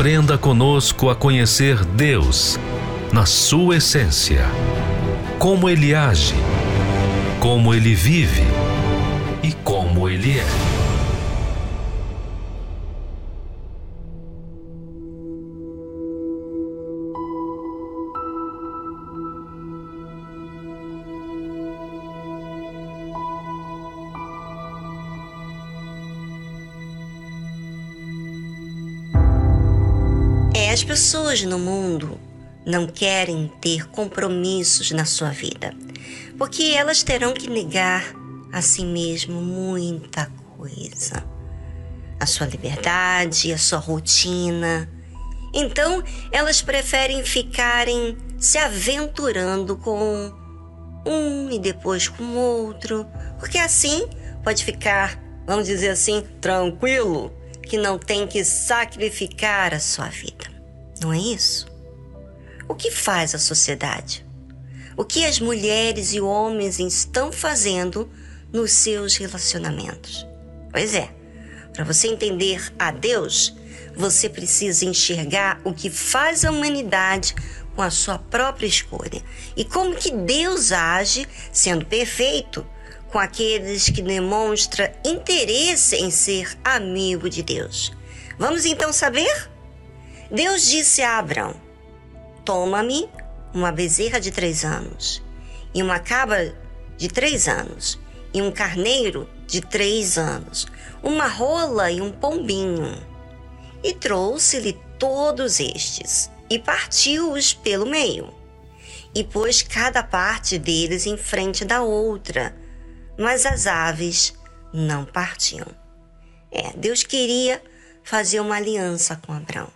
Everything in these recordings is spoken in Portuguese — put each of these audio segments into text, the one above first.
Aprenda conosco a conhecer Deus na sua essência, como Ele age, como Ele vive e como ele é. As pessoas no mundo não querem ter compromissos na sua vida, porque elas terão que negar a si mesmo muita coisa. A sua liberdade, a sua rotina. Então, elas preferem ficarem se aventurando com um e depois com outro, porque assim pode ficar, vamos dizer assim, tranquilo, que não tem que sacrificar a sua vida. Não é isso? O que faz a sociedade? O que as mulheres e homens estão fazendo nos seus relacionamentos. Pois é, para você entender a Deus, você precisa enxergar o que faz a humanidade com a sua própria escolha e como que Deus age, sendo perfeito, com aqueles que demonstram interesse em ser amigo de Deus. Vamos então saber? Deus disse a Abraão: Toma-me uma bezerra de três anos e uma cabra de três anos e um carneiro de três anos, uma rola e um pombinho. E trouxe-lhe todos estes, e partiu-os pelo meio, e pôs cada parte deles em frente da outra, mas as aves não partiam. É, Deus queria fazer uma aliança com Abraão,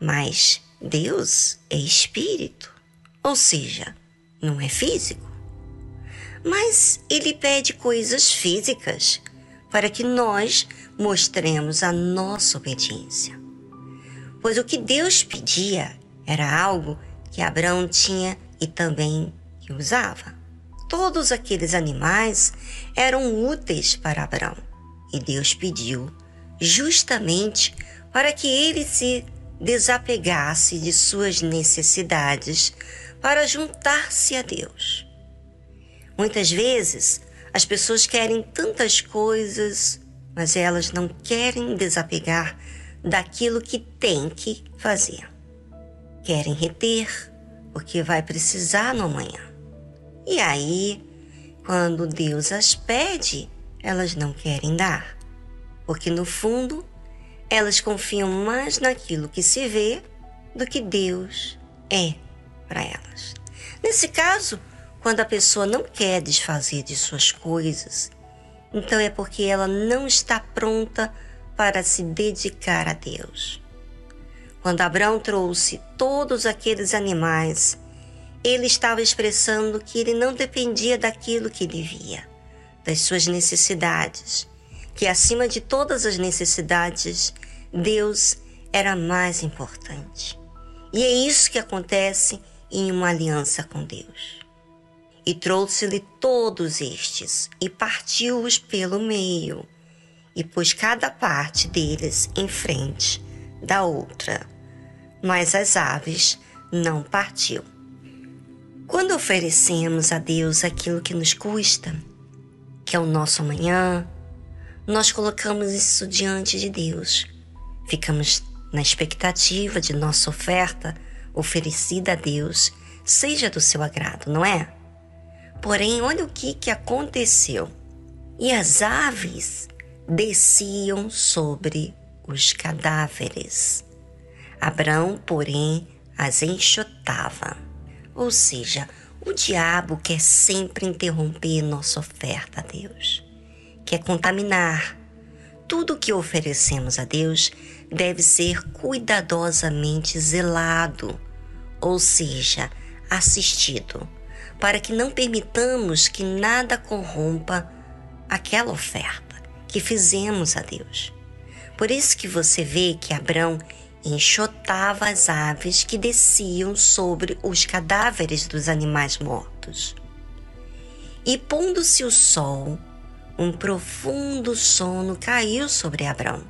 mas Deus é espírito, ou seja, não é físico mas ele pede coisas físicas para que nós mostremos a nossa obediência. Pois o que Deus pedia era algo que Abraão tinha e também que usava. Todos aqueles animais eram úteis para Abraão e Deus pediu justamente para que ele se desapegasse de suas necessidades para juntar-se a Deus. Muitas vezes as pessoas querem tantas coisas, mas elas não querem desapegar daquilo que tem que fazer. Querem reter, porque vai precisar no amanhã. E aí, quando Deus as pede, elas não querem dar, porque no fundo elas confiam mais naquilo que se vê do que Deus é para elas. Nesse caso, quando a pessoa não quer desfazer de suas coisas, então é porque ela não está pronta para se dedicar a Deus. Quando Abraão trouxe todos aqueles animais, ele estava expressando que ele não dependia daquilo que ele via, das suas necessidades, que acima de todas as necessidades, Deus era mais importante. E é isso que acontece em uma aliança com Deus. E trouxe-lhe todos estes, e partiu-os pelo meio, e pôs cada parte deles em frente da outra. Mas as aves não partiu. Quando oferecemos a Deus aquilo que nos custa, que é o nosso amanhã, nós colocamos isso diante de Deus. Ficamos na expectativa de nossa oferta oferecida a Deus seja do seu agrado, não é? Porém, olha o que, que aconteceu. E as aves desciam sobre os cadáveres. Abraão, porém, as enxotava. Ou seja, o diabo quer sempre interromper nossa oferta a Deus, quer contaminar. Tudo que oferecemos a Deus deve ser cuidadosamente zelado, ou seja, assistido, para que não permitamos que nada corrompa aquela oferta que fizemos a Deus. Por isso que você vê que Abrão enxotava as aves que desciam sobre os cadáveres dos animais mortos. E pondo-se o sol, um profundo sono caiu sobre Abrão.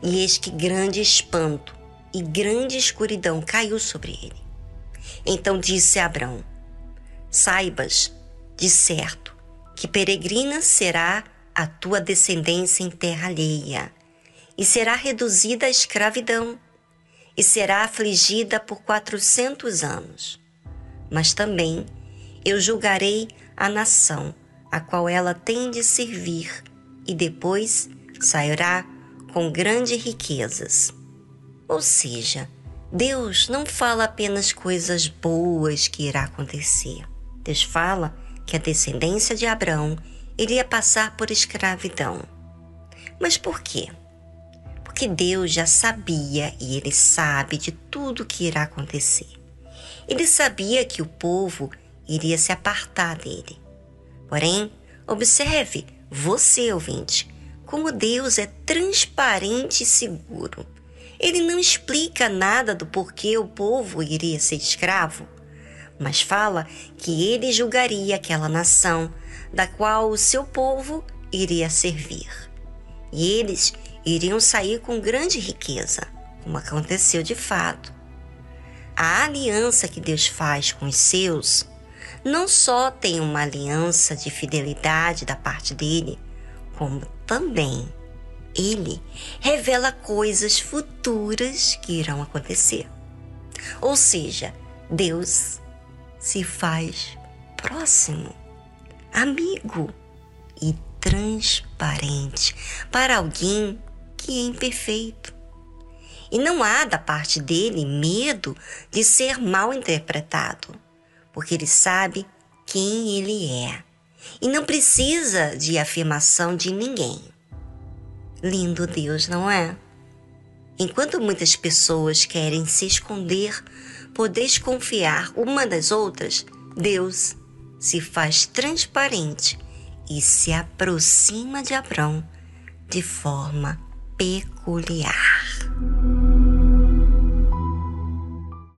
E eis que grande espanto e grande escuridão caiu sobre ele. Então disse Abrão: Saibas, de certo, que peregrina será a tua descendência em terra alheia, e será reduzida à escravidão, e será afligida por quatrocentos anos. Mas também eu julgarei a nação a qual ela tem de servir, e depois sairá com grandes riquezas. Ou seja, Deus não fala apenas coisas boas que irá acontecer. Deus fala que a descendência de Abraão iria passar por escravidão. Mas por quê? Porque Deus já sabia e ele sabe de tudo que irá acontecer. Ele sabia que o povo iria se apartar dele. Porém, observe, você ouvinte, como Deus é transparente e seguro. Ele não explica nada do porquê o povo iria ser escravo, mas fala que ele julgaria aquela nação da qual o seu povo iria servir. E eles iriam sair com grande riqueza, como aconteceu de fato. A aliança que Deus faz com os seus não só tem uma aliança de fidelidade da parte dele, como também ele revela coisas futuras que irão acontecer. Ou seja, Deus se faz próximo, amigo e transparente para alguém que é imperfeito. E não há da parte dele medo de ser mal interpretado, porque ele sabe quem ele é e não precisa de afirmação de ninguém. Lindo Deus, não é? Enquanto muitas pessoas querem se esconder por desconfiar uma das outras, Deus se faz transparente e se aproxima de Abrão de forma peculiar.